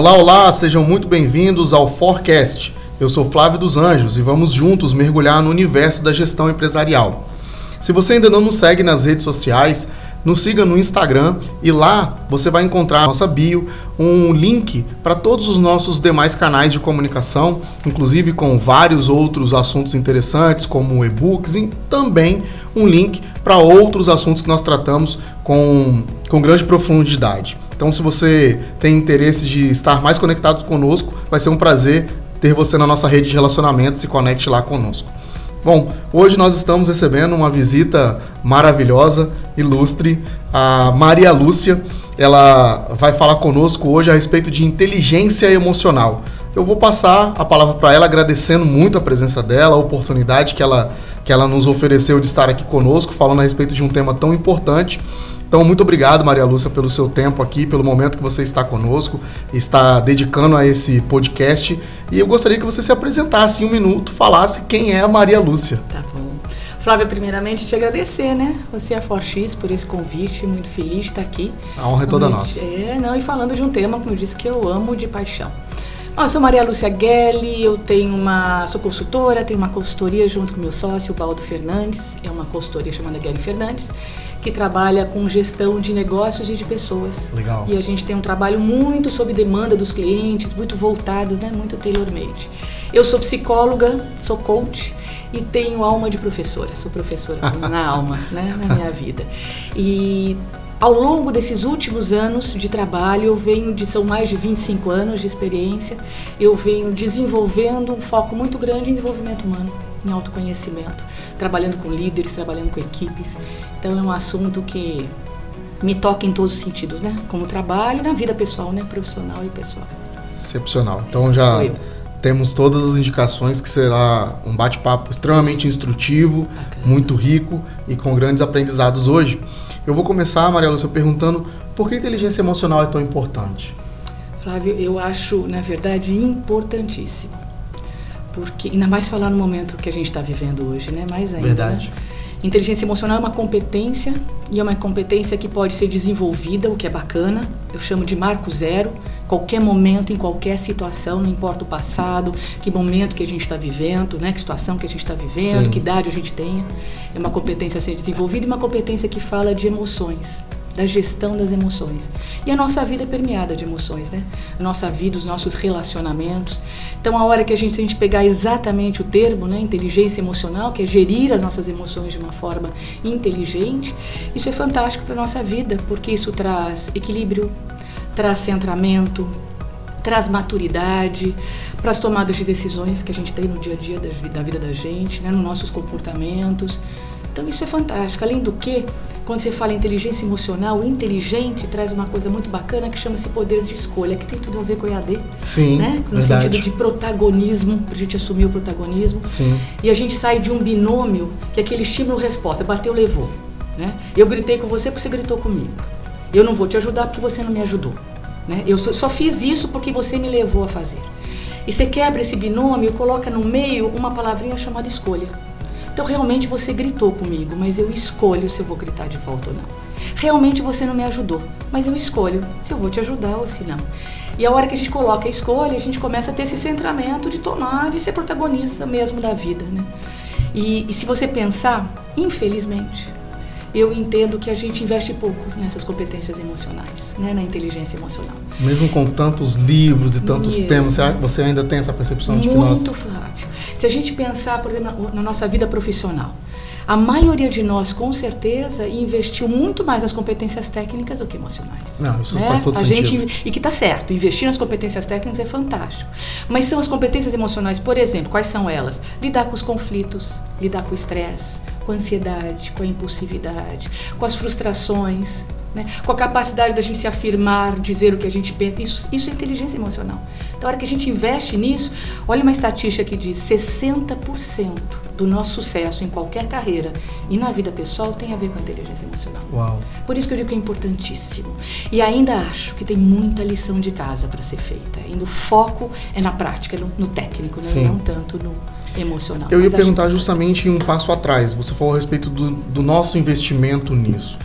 Olá, olá, sejam muito bem-vindos ao Forecast. Eu sou Flávio dos Anjos e vamos juntos mergulhar no universo da gestão empresarial. Se você ainda não nos segue nas redes sociais, nos siga no Instagram e lá você vai encontrar nossa bio um link para todos os nossos demais canais de comunicação, inclusive com vários outros assuntos interessantes, como e-books, e também um link para outros assuntos que nós tratamos com, com grande profundidade. Então, se você tem interesse de estar mais conectado conosco, vai ser um prazer ter você na nossa rede de relacionamento, se conecte lá conosco. Bom, hoje nós estamos recebendo uma visita maravilhosa, ilustre, a Maria Lúcia. Ela vai falar conosco hoje a respeito de inteligência emocional. Eu vou passar a palavra para ela, agradecendo muito a presença dela, a oportunidade que ela, que ela nos ofereceu de estar aqui conosco, falando a respeito de um tema tão importante. Então, muito obrigado, Maria Lúcia, pelo seu tempo aqui, pelo momento que você está conosco, está dedicando a esse podcast. E eu gostaria que você se apresentasse em um minuto, falasse quem é a Maria Lúcia. Tá bom. Flávia, primeiramente te agradecer, né? Você é a Forx por esse convite, muito feliz de estar aqui. A honra é toda nossa. É, não, e falando de um tema, como eu disse, que eu amo de paixão. Bom, eu sou Maria Lúcia Gelli, eu tenho uma, sou consultora, tenho uma consultoria junto com meu sócio, o Baldo Fernandes, é uma consultoria chamada Gelli Fernandes que trabalha com gestão de negócios e de pessoas. Legal. E a gente tem um trabalho muito sob demanda dos clientes, muito voltados, né, muito tailor-made. Eu sou psicóloga, sou coach e tenho alma de professora. Sou professora na alma, né, na minha vida. E ao longo desses últimos anos de trabalho, eu venho de são mais de 25 anos de experiência, eu venho desenvolvendo um foco muito grande em desenvolvimento humano, em autoconhecimento, trabalhando com líderes, trabalhando com equipes. Então é um assunto que me toca em todos os sentidos, né? Como trabalho, na vida pessoal, né? Profissional e pessoal. Excepcional. Então já temos todas as indicações que será um bate-papo extremamente instrutivo, muito rico e com grandes aprendizados hoje. Eu vou começar, Maria Lúcia, perguntando por que a inteligência emocional é tão importante? Flávio, eu acho, na verdade, importantíssimo. Porque, ainda mais falar no momento que a gente está vivendo hoje, né? Mais ainda. Verdade. Né? Inteligência emocional é uma competência e é uma competência que pode ser desenvolvida, o que é bacana. Eu chamo de marco zero. Qualquer momento, em qualquer situação, não importa o passado, que momento que a gente está vivendo, né? que situação que a gente está vivendo, Sim. que idade a gente tenha. É uma competência a ser desenvolvida e uma competência que fala de emoções da gestão das emoções. E a nossa vida é permeada de emoções, né? A nossa vida, os nossos relacionamentos. Então, a hora que a gente, se a gente pegar exatamente o termo, né, inteligência emocional, que é gerir as nossas emoções de uma forma inteligente, isso é fantástico para a nossa vida, porque isso traz equilíbrio, traz centramento, traz maturidade para as tomadas de decisões que a gente tem no dia a dia da, vida da gente, né, nos nossos comportamentos. Então, isso é fantástico. Além do que, quando você fala inteligência emocional, o inteligente traz uma coisa muito bacana que chama-se poder de escolha, que tem tudo a ver com EAD. Sim, né? No verdade. sentido de protagonismo, para a gente assumir o protagonismo. Sim. E a gente sai de um binômio, que é aquele estímulo-resposta, bateu, levou. Né? Eu gritei com você porque você gritou comigo. Eu não vou te ajudar porque você não me ajudou. Né? Eu só fiz isso porque você me levou a fazer. E você quebra esse binômio e coloca no meio uma palavrinha chamada escolha. Então realmente você gritou comigo, mas eu escolho se eu vou gritar de volta ou não. Realmente você não me ajudou, mas eu escolho se eu vou te ajudar ou se não. E a hora que a gente coloca a escolha, a gente começa a ter esse centramento de tomar, de ser protagonista mesmo da vida, né? E, e se você pensar, infelizmente, eu entendo que a gente investe pouco nessas competências emocionais, né, na inteligência emocional. Mesmo com tantos livros e tantos Mesmo. temas, você ainda tem essa percepção Muito, de que nós... Muito, Flávio. Se a gente pensar, por exemplo, na nossa vida profissional, a maioria de nós, com certeza, investiu muito mais nas competências técnicas do que emocionais. Não, isso né? faz todo a sentido. Gente, e que está certo, investir nas competências técnicas é fantástico. Mas são as competências emocionais, por exemplo, quais são elas? Lidar com os conflitos, lidar com o estresse, com a ansiedade, com a impulsividade, com as frustrações, né? com a capacidade da gente se afirmar, dizer o que a gente pensa. Isso, isso é inteligência emocional. Então, a hora que a gente investe nisso, olha uma estatística que diz 60% do nosso sucesso em qualquer carreira e na vida pessoal tem a ver com a inteligência emocional. Uau. Por isso que eu digo que é importantíssimo. E ainda acho que tem muita lição de casa para ser feita. Ainda o foco é na prática, no, no técnico, né? não tanto no emocional. Eu ia perguntar acho... justamente um passo atrás. Você falou a respeito do, do nosso investimento nisso.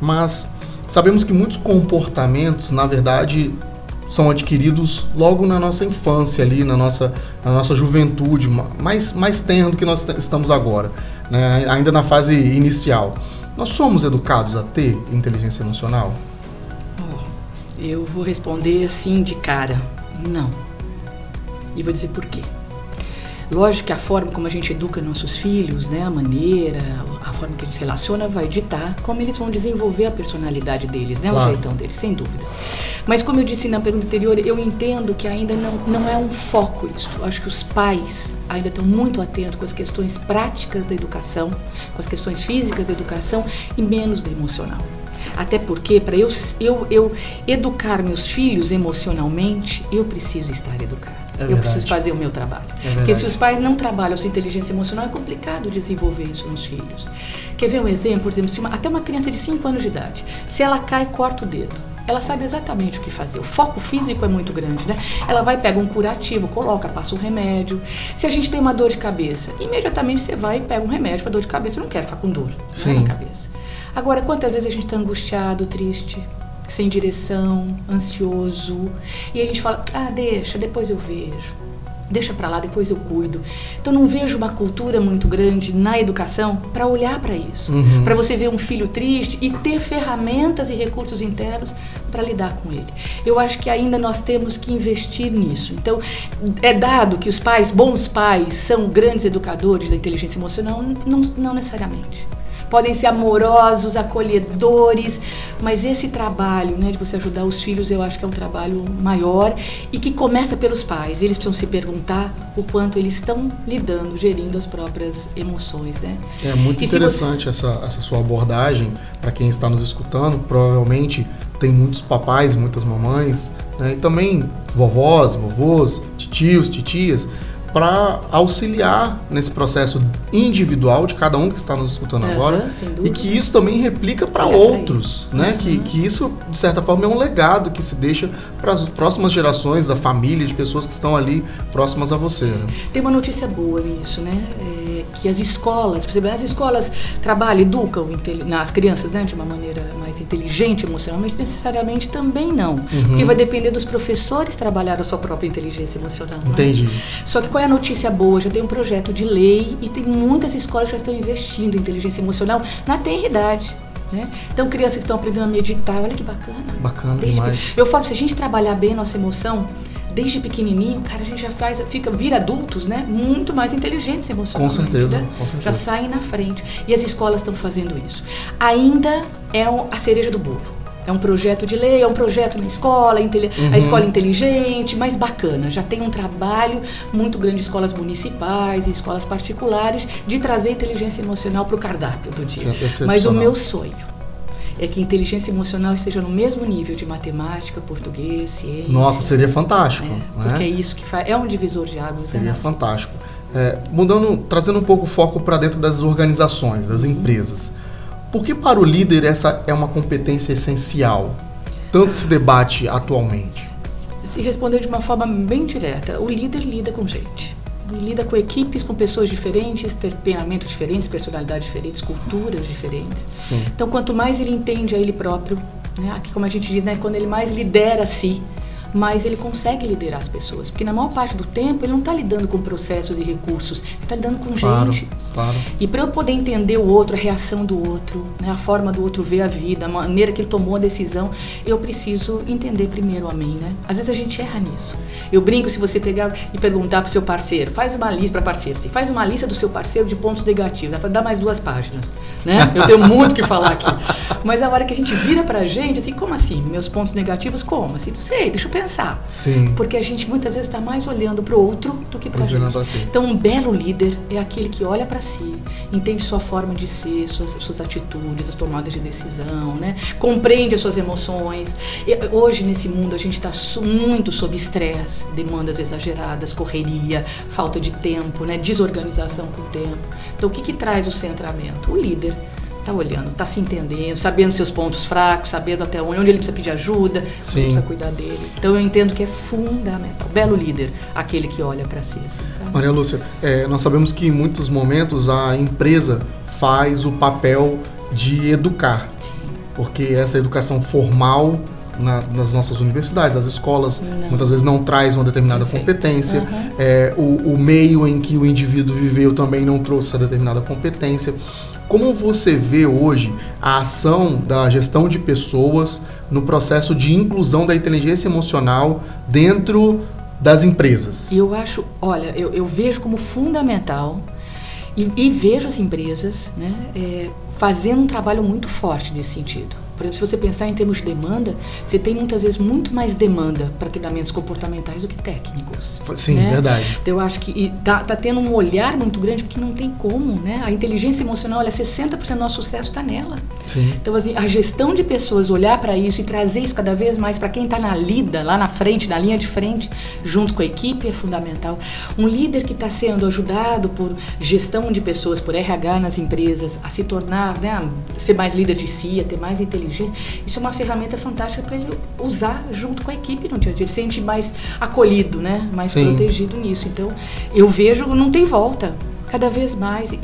Mas sabemos que muitos comportamentos, na verdade, são adquiridos logo na nossa infância ali, na nossa, na nossa juventude, mais, mais tenra do que nós estamos agora, né? ainda na fase inicial. Nós somos educados a ter inteligência emocional? Eu vou responder assim de cara, não. E vou dizer por quê. Lógico que a forma como a gente educa nossos filhos, né, a maneira, a forma que eles se relacionam vai ditar como eles vão desenvolver a personalidade deles, né, claro. o jeitão deles, sem dúvida. Mas como eu disse na pergunta anterior, eu entendo que ainda não, não é um foco isso. Eu acho que os pais ainda estão muito atentos com as questões práticas da educação, com as questões físicas da educação e menos da emocional. Até porque, para eu, eu, eu educar meus filhos emocionalmente, eu preciso estar educado. É eu preciso fazer o meu trabalho. É Porque se os pais não trabalham a sua inteligência emocional, é complicado desenvolver isso nos filhos. Quer ver um exemplo? Por exemplo, uma, até uma criança de 5 anos de idade, se ela cai, corta o dedo. Ela sabe exatamente o que fazer. O foco físico é muito grande, né? Ela vai, pega um curativo, coloca, passa um remédio. Se a gente tem uma dor de cabeça, imediatamente você vai e pega um remédio para dor de cabeça. Eu não quero ficar com dor né, na cabeça. Agora, quantas vezes a gente está angustiado, triste, sem direção, ansioso. E a gente fala: ah, deixa, depois eu vejo. Deixa para lá, depois eu cuido. Então não vejo uma cultura muito grande na educação para olhar para isso, uhum. para você ver um filho triste e ter ferramentas e recursos internos para lidar com ele. Eu acho que ainda nós temos que investir nisso. Então, é dado que os pais, bons pais, são grandes educadores da inteligência emocional, não, não necessariamente podem ser amorosos, acolhedores, mas esse trabalho, né, de você ajudar os filhos, eu acho que é um trabalho maior e que começa pelos pais. Eles precisam se perguntar o quanto eles estão lidando, gerindo as próprias emoções, né? É muito e interessante você... essa, essa sua abordagem para quem está nos escutando. Provavelmente tem muitos papais, muitas mamães, né, e também vovós, vovôs, tios, titias para auxiliar nesse processo individual de cada um que está nos escutando uhum, agora e que isso também replica para outros, né? Uhum. Que, que isso de certa forma é um legado que se deixa para as próximas gerações da família, de pessoas que estão ali próximas a você. Né? Tem uma notícia boa nisso, né? É, que as escolas, as escolas trabalham, educam nas crianças, né, de uma maneira mais inteligente emocionalmente, necessariamente também não, uhum. porque vai depender dos professores trabalhar a sua própria inteligência emocional. Né? Entendi. Né? Só que qual é a notícia boa? Já tem um projeto de lei e tem muitas escolas que já estão investindo em inteligência emocional na tenra idade. Né? Então, crianças que estão aprendendo a meditar, olha que bacana. Bacana Desde demais. Eu falo, se a gente trabalhar bem a nossa emoção, desde pequenininho, cara, a gente já faz, fica, vira adultos, né? Muito mais inteligentes emocionalmente. Com certeza, né? com certeza. Já saem na frente. E as escolas estão fazendo isso. Ainda é a cereja do bolo. É um projeto de lei, é um projeto na escola, uhum. a escola inteligente, mas bacana. Já tem um trabalho muito grande de escolas municipais e escolas particulares de trazer inteligência emocional para o cardápio do dia. É mas o meu sonho é que inteligência emocional esteja no mesmo nível de matemática, português, ciência. Nossa, seria fantástico. Né? Né? Porque é isso que faz, é um divisor de águas. Seria né? fantástico. É, mudando, trazendo um pouco o foco para dentro das organizações, das empresas. Por que para o líder essa é uma competência essencial? Tanto se debate atualmente. Se responder de uma forma bem direta, o líder lida com gente. Ele lida com equipes, com pessoas diferentes, temperamentos diferentes, personalidades diferentes, culturas diferentes. Sim. Então, quanto mais ele entende a ele próprio, né, aqui como a gente diz, né, quando ele mais lidera a si, mais ele consegue liderar as pessoas. Porque na maior parte do tempo ele não está lidando com processos e recursos, ele está lidando com claro. gente. Claro. E para eu poder entender o outro, a reação do outro, né, a forma do outro ver a vida, a maneira que ele tomou a decisão, eu preciso entender primeiro a mim, né? Às vezes a gente erra nisso. Eu brinco se você pegar e perguntar para seu parceiro, faz uma lista para parceiro, assim, faz uma lista do seu parceiro de pontos negativos, dar mais duas páginas, né? Eu tenho muito que falar aqui. Mas a hora que a gente vira para a gente, assim, como assim? Meus pontos negativos, como? Assim, não sei, deixa eu pensar. Sim. Porque a gente muitas vezes está mais olhando para o outro do que para a gente. Si. Então, um belo líder é aquele que olha para si, entende sua forma de ser, suas, suas atitudes, as tomadas de decisão, né? compreende as suas emoções. E hoje, nesse mundo, a gente está muito sob estresse, demandas exageradas, correria, falta de tempo, né? desorganização com o tempo. Então, o que, que traz o centramento? O líder está olhando, está se entendendo, sabendo seus pontos fracos, sabendo até onde, onde ele precisa pedir ajuda, onde precisa cuidar dele. Então eu entendo que é fundamental. Belo líder, aquele que olha para si. Assim, Maria Lúcia, é, nós sabemos que em muitos momentos a empresa faz o papel de educar, Sim. porque essa educação formal na, nas nossas universidades, as escolas, não. muitas vezes não traz uma determinada Perfeito. competência, uhum. é, o, o meio em que o indivíduo viveu também não trouxe essa determinada competência. Como você vê hoje a ação da gestão de pessoas no processo de inclusão da inteligência emocional dentro das empresas? Eu acho, olha, eu, eu vejo como fundamental e, e vejo as empresas né, é, fazendo um trabalho muito forte nesse sentido. Por exemplo, se você pensar em termos de demanda, você tem muitas vezes muito mais demanda para treinamentos comportamentais do que técnicos. Sim, né? verdade. Então, eu acho que está tá tendo um olhar muito grande, porque não tem como, né? A inteligência emocional, olha, 60% do nosso sucesso está nela. Sim. Então, assim, a gestão de pessoas, olhar para isso e trazer isso cada vez mais para quem está na lida, lá na frente, na linha de frente, junto com a equipe, é fundamental. Um líder que está sendo ajudado por gestão de pessoas, por RH nas empresas, a se tornar, né, a ser mais líder de si, a ter mais inteligência inteligência, isso é uma ferramenta fantástica para ele usar junto com a equipe no dia a dia. Ele se sente mais acolhido, né? mais Sim. protegido nisso. Então, eu vejo, não tem volta cada vez mais. E,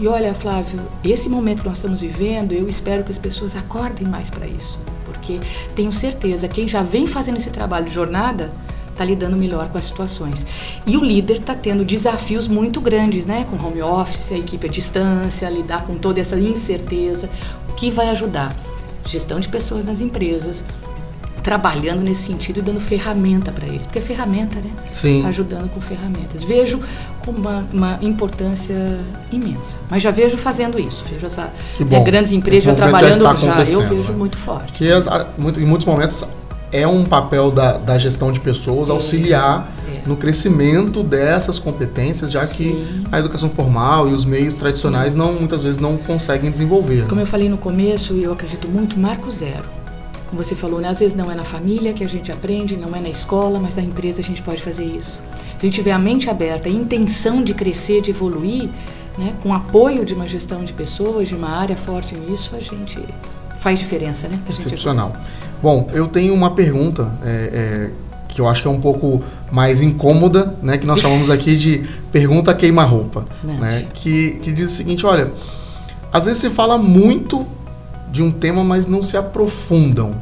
e, olha, Flávio, esse momento que nós estamos vivendo, eu espero que as pessoas acordem mais para isso, porque tenho certeza, quem já vem fazendo esse trabalho de jornada está lidando melhor com as situações. E o líder está tendo desafios muito grandes, né? Com home office, a equipe à distância, lidar com toda essa incerteza, o que vai ajudar gestão de pessoas nas empresas, trabalhando nesse sentido e dando ferramenta para eles, porque é ferramenta, né? Sim. Ajudando com ferramentas. Vejo com uma, uma, importância imensa. Mas já vejo fazendo isso. Vejo essa né, grandes empresas já trabalhando já, já, eu vejo né? muito forte. Que as, em muitos momentos é um papel da, da gestão de pessoas é. auxiliar. No crescimento dessas competências, já Sim. que a educação formal e os meios tradicionais não muitas vezes não conseguem desenvolver. Como eu falei no começo, eu acredito muito marco zero. Como você falou, né? às vezes não é na família que a gente aprende, não é na escola, mas na empresa a gente pode fazer isso. Se a gente tiver a mente aberta, a intenção de crescer, de evoluir, né? com apoio de uma gestão de pessoas, de uma área forte nisso, a gente faz diferença, né? Excepcional. Bom, eu tenho uma pergunta é, é, que eu acho que é um pouco mais incômoda, né? Que nós chamamos aqui de pergunta queima-roupa, né? Que, que diz o seguinte, olha, às vezes se fala muito de um tema, mas não se aprofundam.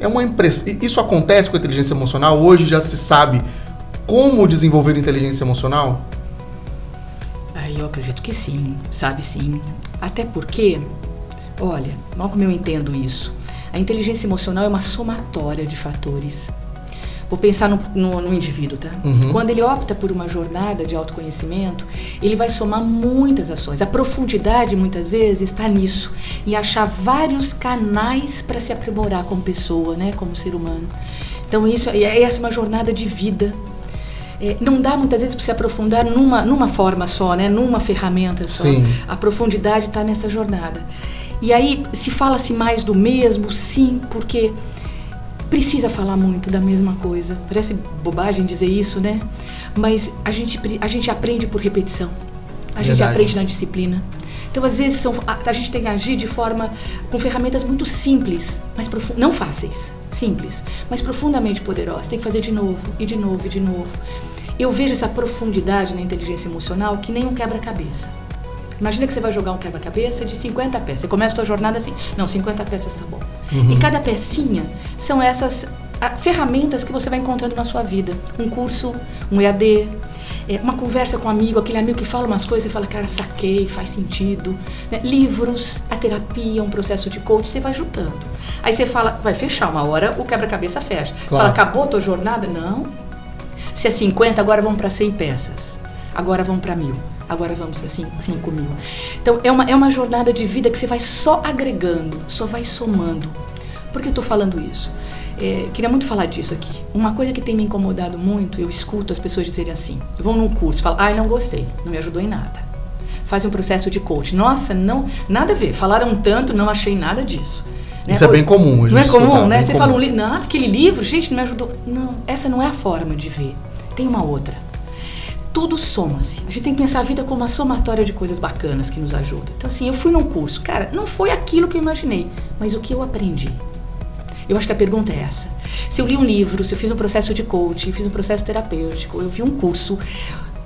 É uma impressão. Isso acontece com a inteligência emocional? Hoje já se sabe como desenvolver inteligência emocional? Ah, eu acredito que sim, sabe sim. Até porque, olha, mal como eu entendo isso, a inteligência emocional é uma somatória de fatores. Vou pensar no, no, no indivíduo, tá? Uhum. Quando ele opta por uma jornada de autoconhecimento, ele vai somar muitas ações. A profundidade, muitas vezes, está nisso, em achar vários canais para se aprimorar como pessoa, né? Como ser humano. Então, isso, essa é uma jornada de vida. É, não dá muitas vezes para se aprofundar numa, numa forma só, né? numa ferramenta só. Sim. A profundidade está nessa jornada. E aí, se fala-se mais do mesmo? Sim, porque precisa falar muito da mesma coisa. Parece bobagem dizer isso, né? Mas a gente, a gente aprende por repetição. A Verdade. gente aprende na disciplina. Então, às vezes, são, a, a, gente tem que agir de forma com ferramentas muito simples, mas não fáceis, simples, mas profundamente poderosas. Tem que fazer de novo, e de novo, e de novo. Eu vejo essa profundidade na inteligência emocional que nem um quebra-cabeça. Imagina que você vai jogar um quebra-cabeça de 50 peças. Você começa a sua jornada assim, não, 50 peças tá bom. Uhum. E cada pecinha são essas a, ferramentas que você vai encontrando na sua vida. Um curso, um EAD, é, uma conversa com um amigo, aquele amigo que fala umas coisas, você fala, cara, saquei, faz sentido. Né? Livros, a terapia, um processo de coach, você vai juntando. Aí você fala, vai fechar uma hora, o quebra-cabeça fecha. Claro. Fala, acabou a tua jornada? Não. Se é 50, agora vamos para 100 peças. Agora vamos para mil agora vamos para 5 mil. Então é uma, é uma jornada de vida que você vai só agregando, só vai somando. Por que eu estou falando isso? É, queria muito falar disso aqui. Uma coisa que tem me incomodado muito, eu escuto as pessoas dizerem assim: vão num curso, falam, ai, não gostei, não me ajudou em nada. Faz um processo de coach. Nossa, não, nada a ver. Falaram tanto, não achei nada disso. Né? Isso é bem comum. Não é comum, né? Você comum. fala um livro, não, aquele livro, gente, não me ajudou. Não, essa não é a forma de ver. Tem uma outra tudo soma-se. A gente tem que pensar a vida como uma somatória de coisas bacanas que nos ajudam. Então, assim, eu fui num curso. Cara, não foi aquilo que eu imaginei, mas o que eu aprendi. Eu acho que a pergunta é essa. Se eu li um livro, se eu fiz um processo de coaching, fiz um processo terapêutico, eu vi um curso,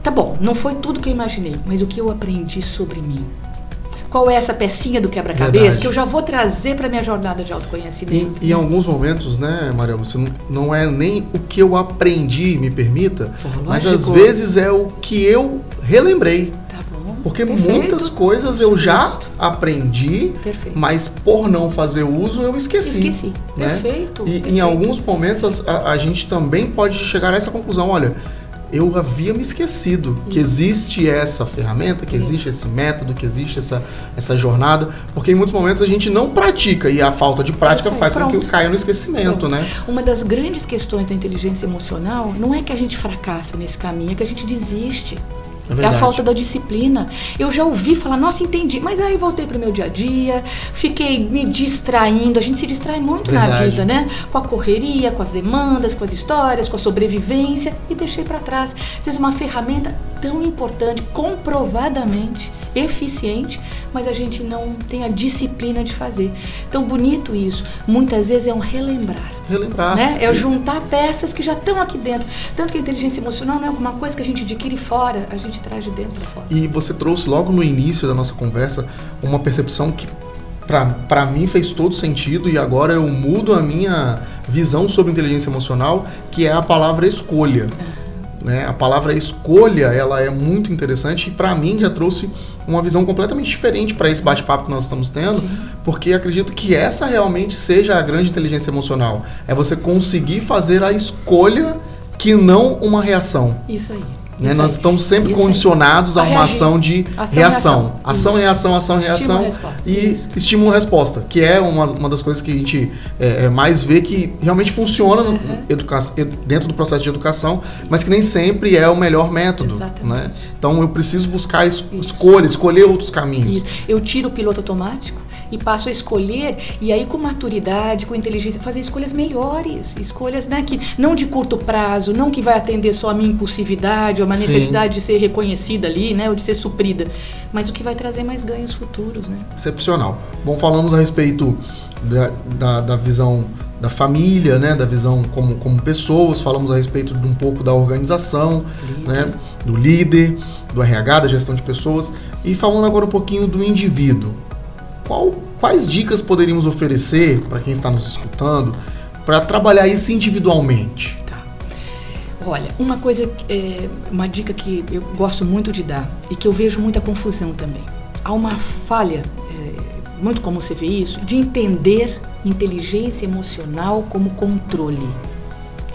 tá bom, não foi tudo que eu imaginei, mas o que eu aprendi sobre mim. Qual é essa pecinha do quebra-cabeça que eu já vou trazer para minha jornada de autoconhecimento. E, em alguns momentos, né, Maria, você não, não, é nem o que eu aprendi, me permita, mas às vezes é o que eu relembrei. Porque Perfeito. muitas coisas eu já Justo. aprendi, Perfeito. mas por não fazer uso eu esqueci. Esqueci. Né? Perfeito. E Perfeito. em alguns momentos a, a, gente também pode chegar a essa conclusão, olha, eu havia me esquecido que existe essa ferramenta, que existe esse método, que existe essa, essa jornada, porque em muitos momentos a gente não pratica e a falta de prática faz pronto. com que caia no esquecimento, pronto. né? Uma das grandes questões da inteligência emocional não é que a gente fracassa nesse caminho, é que a gente desiste. É, é, a falta da disciplina. Eu já ouvi falar, nossa, entendi. Mas aí voltei para o meu dia a dia, fiquei me distraindo. A gente se distrai muito verdade. na vida, né? Com a correria, com as demandas, com as histórias, com a sobrevivência e deixei para trás. Vezes uma ferramenta tão importante, comprovadamente eficiente, mas a gente não tem a disciplina de fazer. Tão bonito isso. Muitas vezes é um relembrar. Relembrar. Né? É juntar peças que já estão aqui dentro. Tanto que a inteligência emocional não é alguma coisa que a gente adquire fora, a gente traz de dentro para fora. E você trouxe logo no início da nossa conversa uma percepção que para mim fez todo sentido e agora eu mudo a minha visão sobre inteligência emocional, que é a palavra escolha. Né? A palavra escolha ela é muito interessante e para mim já trouxe uma visão completamente diferente para esse bate-papo que nós estamos tendo, Sim. porque acredito que essa realmente seja a grande inteligência emocional. É você conseguir fazer a escolha que não uma reação. Isso aí. Né? Nós estamos sempre Isso condicionados aí. a uma ação de ação, reação. reação. Ação, reação, ação, reação. Resposta. E estímulo-resposta, que é uma, uma das coisas que a gente é, é mais vê que realmente funciona uhum. dentro do processo de educação, mas que nem sempre é o melhor método. Né? Então eu preciso buscar es escolha, escolher outros caminhos. Isso. Eu tiro o piloto automático e passo a escolher e aí com maturidade, com inteligência, fazer escolhas melhores, escolhas né, que não de curto prazo, não que vai atender só a minha impulsividade ou uma necessidade Sim. de ser reconhecida ali, né, ou de ser suprida, mas o que vai trazer mais ganhos futuros, né? Excepcional. Bom, falamos a respeito da, da, da visão da família, né, da visão como, como pessoas, falamos a respeito de um pouco da organização, né, do líder, do RH, da gestão de pessoas, e falando agora um pouquinho do indivíduo. Qual, quais dicas poderíamos oferecer para quem está nos escutando para trabalhar isso individualmente? Tá. Olha, uma coisa, é, uma dica que eu gosto muito de dar e que eu vejo muita confusão também. Há uma falha, é, muito comum você ver isso, de entender inteligência emocional como controle.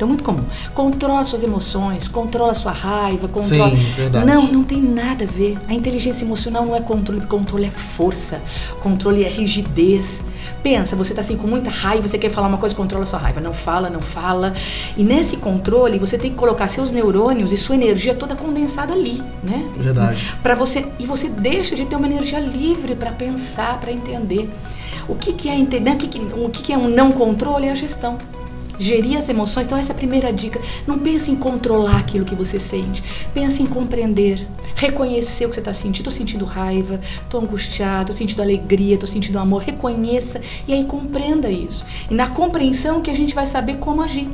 Então, muito comum. Controla suas emoções, controla sua raiva, controla. Sim, verdade. Não, não tem nada a ver. A inteligência emocional não é controle, controle é força, controle é rigidez. Pensa, você está assim com muita raiva, você quer falar uma coisa, controla sua raiva. Não fala, não fala. E nesse controle, você tem que colocar seus neurônios e sua energia toda condensada ali, né? Verdade. Para você e você deixa de ter uma energia livre para pensar, para entender. O que, que é entender? O que, que, o que, que é um não controle? É a gestão gerir as emoções. Então, essa é a primeira dica. Não pense em controlar aquilo que você sente. Pense em compreender, reconhecer o que você está sentindo. Estou sentindo raiva, estou angustiado, estou sentindo alegria, estou sentindo amor. Reconheça e aí compreenda isso. E na compreensão que a gente vai saber como agir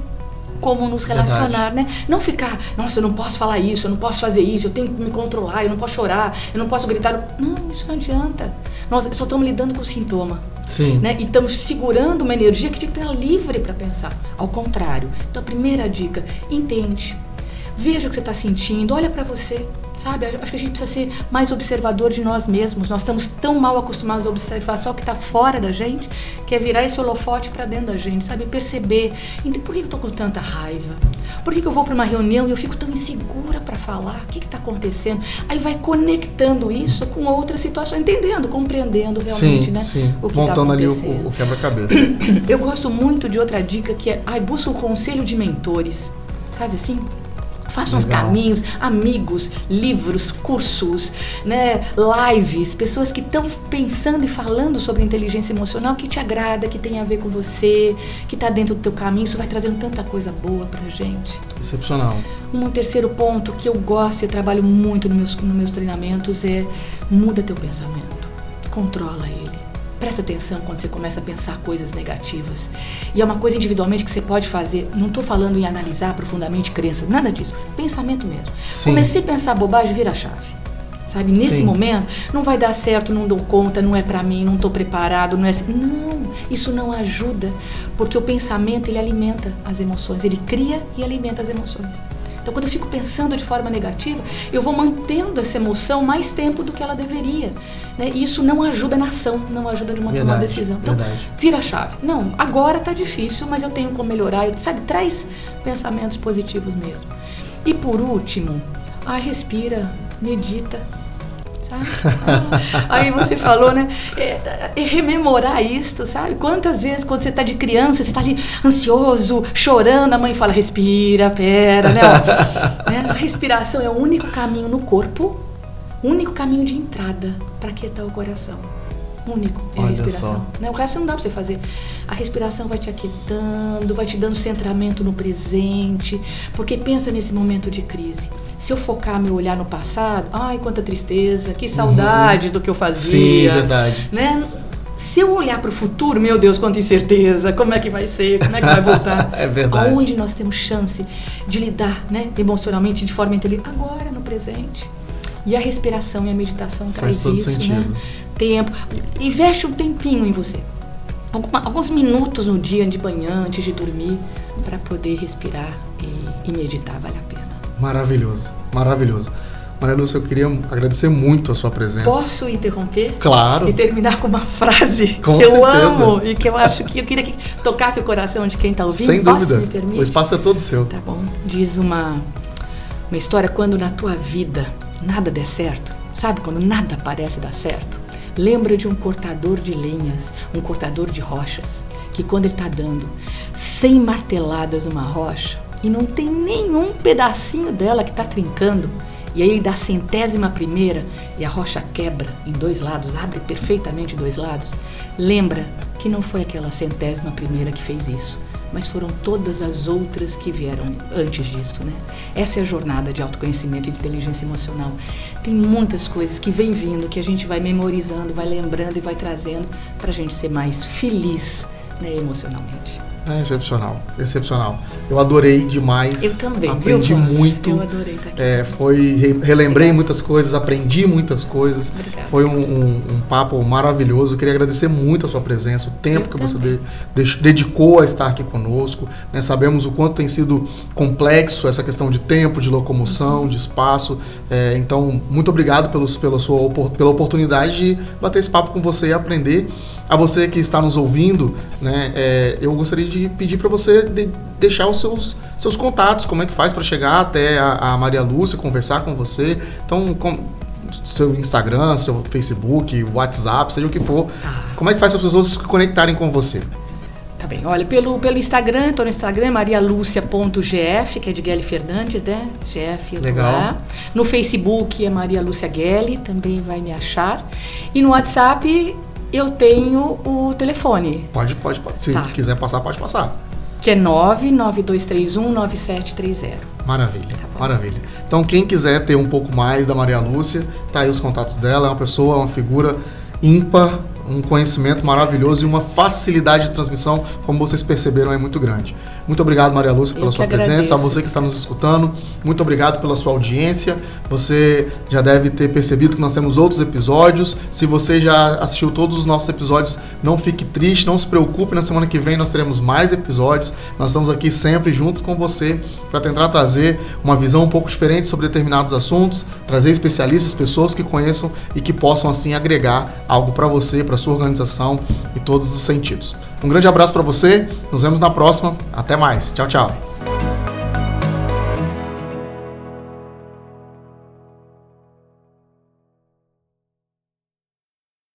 como nos relacionar, Verdade. né? Não ficar, nossa, eu não posso falar isso, eu não posso fazer isso, eu tenho que me controlar, eu não posso chorar, eu não posso gritar. Não, isso não adianta. Nós só estamos lidando com o sintoma. Sim. Né? E estamos segurando uma energia que tem que estar livre para pensar. Ao contrário. Então, a primeira dica, entende. Veja o que você está sentindo, olha para você sabe? Acho que a gente precisa ser mais observador de nós mesmos. Nós estamos tão mal acostumados a observar só o que está fora da gente, que é virar esse holofote para dentro da gente, sabe? Perceber. Então, por que eu estou com tanta raiva? Por que, eu vou para uma reunião e eu fico tão insegura para falar? O que está acontecendo? Aí vai conectando isso com outra situação, entendendo, compreendendo realmente, sim, né? Sim. O que tá Montando tá ali o, o quebra-cabeça. Eu gosto muito de outra dica que é, ai, busca o conselho de mentores. Sabe assim? Faça uns caminhos, amigos, livros, cursos, né, lives, pessoas que estão pensando e falando sobre inteligência emocional que te agrada, que tem a ver com você, que está dentro do teu caminho. Isso vai trazendo tanta coisa boa pra gente. Excepcional. Um terceiro ponto que eu gosto e trabalho muito nos meus, nos meus treinamentos é muda teu pensamento. Controla ele. Presta atenção quando você começa a pensar coisas negativas. E é uma coisa individualmente que você pode fazer. Não estou falando em analisar profundamente crenças, nada disso. Pensamento mesmo. Sim. Comecei a pensar bobagem, vira a chave. sabe? Nesse Sim. momento, não vai dar certo, não dou conta, não é para mim, não estou preparado, não é assim. Não, isso não ajuda, porque o pensamento ele alimenta as emoções, ele cria e alimenta as emoções. Então, quando eu fico pensando de forma negativa, eu vou mantendo essa emoção mais tempo do que ela deveria. Né? E isso não ajuda na ação, não ajuda de uma tomar Verdade, decisão. Então, verdade. vira a chave. Não, agora tá difícil, mas eu tenho como melhorar. Eu- Sabe, traz pensamentos positivos mesmo. E por último, ah, respira, medita. Sabe? Ah, aí você falou, né? É, é rememorar isto, sabe? Quantas vezes quando você tá de criança, você tá ali ansioso, chorando, a mãe fala, respira, pera, né? Né? A respiração é o único caminho no corpo, o único caminho de entrada para quietar o coração. Único é a Olha respiração. só. Né? O resto não dá pra você fazer. A respiração vai te aquietando, vai te dando centramento no presente. Porque pensa nesse momento de crise. Se eu focar meu olhar no passado, ai, quanta tristeza, que saudades do que eu Sim, fazia. verdade. Né? Se eu olhar para o futuro, meu Deus, quanta incerteza, como é que vai ser, como é que vai voltar? É verdade. Aonde nós temos chance de lidar né, emocionalmente de forma inteligente? Agora, no presente. E a respiração e a meditação traz todo isso, sentido. né? Tempo. Investe um tempinho em você. Alguma- alguns minutos no dia de manhã, antes de dormir, para poder respirar e, e meditar, vale a pena. Maravilhoso, maravilhoso. Maria Lúcia, eu queria agradecer muito a sua presença. Posso interromper? Claro. E terminar com uma frase Com que eu certeza. amo e que eu acho que eu queria que tocasse o coração de quem está ouvindo. Sem Posso, dúvida. O espaço é todo seu. Tá bom. Diz uma, uma história quando na tua vida nada der certo. Sabe quando nada parece dar certo? Lembra de um cortador de lenhas, um cortador de rochas, que quando ele está dando 100 marteladas numa rocha e não tem nenhum pedacinho dela que está trincando, e aí ele dá a centésima primeira e a rocha quebra em dois lados, abre perfeitamente dois lados, lembra que não foi aquela centésima primeira que fez isso, mas foram todas as outras que vieram antes disto, né? Essa é a jornada de autoconhecimento e de inteligência emocional. Tem muitas coisas que vem vindo, que a gente vai memorizando, vai lembrando e vai trazendo para a gente ser mais feliz né, emocionalmente. É excepcional, excepcional. Eu adorei demais. Eu também, Aprendi viu? Muito. Eu adorei estar aqui. É, foi re- relembrei muitas coisas, aprendi muitas coisas. Obrigada. Foi um, um- um papo maravilhoso. Eu queria agradecer muito a sua presença, o tempo Eu que você também. de- deix- dedicou a estar aqui conosco. né? Sabemos o quanto tem sido complexo essa questão de tempo, de locomoção, Uhum. de espaço. É, então, muito obrigado pelos, pela sua pela oportunidade de bater esse papo com você e aprender. A você que está nos ouvindo, né, é, eu gostaria de pedir para você de- deixar os seus, seus contatos, como é que faz para chegar até a, a Maria Lúcia, conversar com você. Então, com, seu Instagram, seu Facebook, WhatsApp, seja o que for. Tá. Como é que faz para as pessoas se conectarem com você? Tá bem. Olha, pelo, pelo Instagram, tô no Instagram, marialucia.gf, que é de Gelli Fernandes, né? GF, Legal. lá. No Facebook é Maria Lúcia Gelli, também vai me achar. E no WhatsApp eu tenho o telefone, Pode, pode, pode. Se Tá. quiser passar, pode passar. que é 992319730. Maravilha, Tá maravilha. Então, quem quiser ter um pouco mais da Maria Lúcia, tá aí os contatos dela. É uma pessoa, uma figura ímpar, um conhecimento maravilhoso e uma facilidade de transmissão, como vocês perceberam, é muito grande. Muito obrigado, Maria Lúcia, Eu pela que sua presença. agradeço. A você que está nos escutando, muito obrigado pela sua audiência. Você já deve ter percebido que nós temos outros episódios. Se você já assistiu todos os nossos episódios, não fique triste, não se preocupe. Na semana que vem nós teremos mais episódios. Nós estamos aqui sempre juntos com você para tentar trazer uma visão um pouco diferente sobre determinados assuntos, trazer especialistas, pessoas que conheçam e que possam assim agregar algo para você, para sua organização e todos os sentidos. Um grande abraço para você. Nos vemos na próxima. Até mais. Tchau, tchau.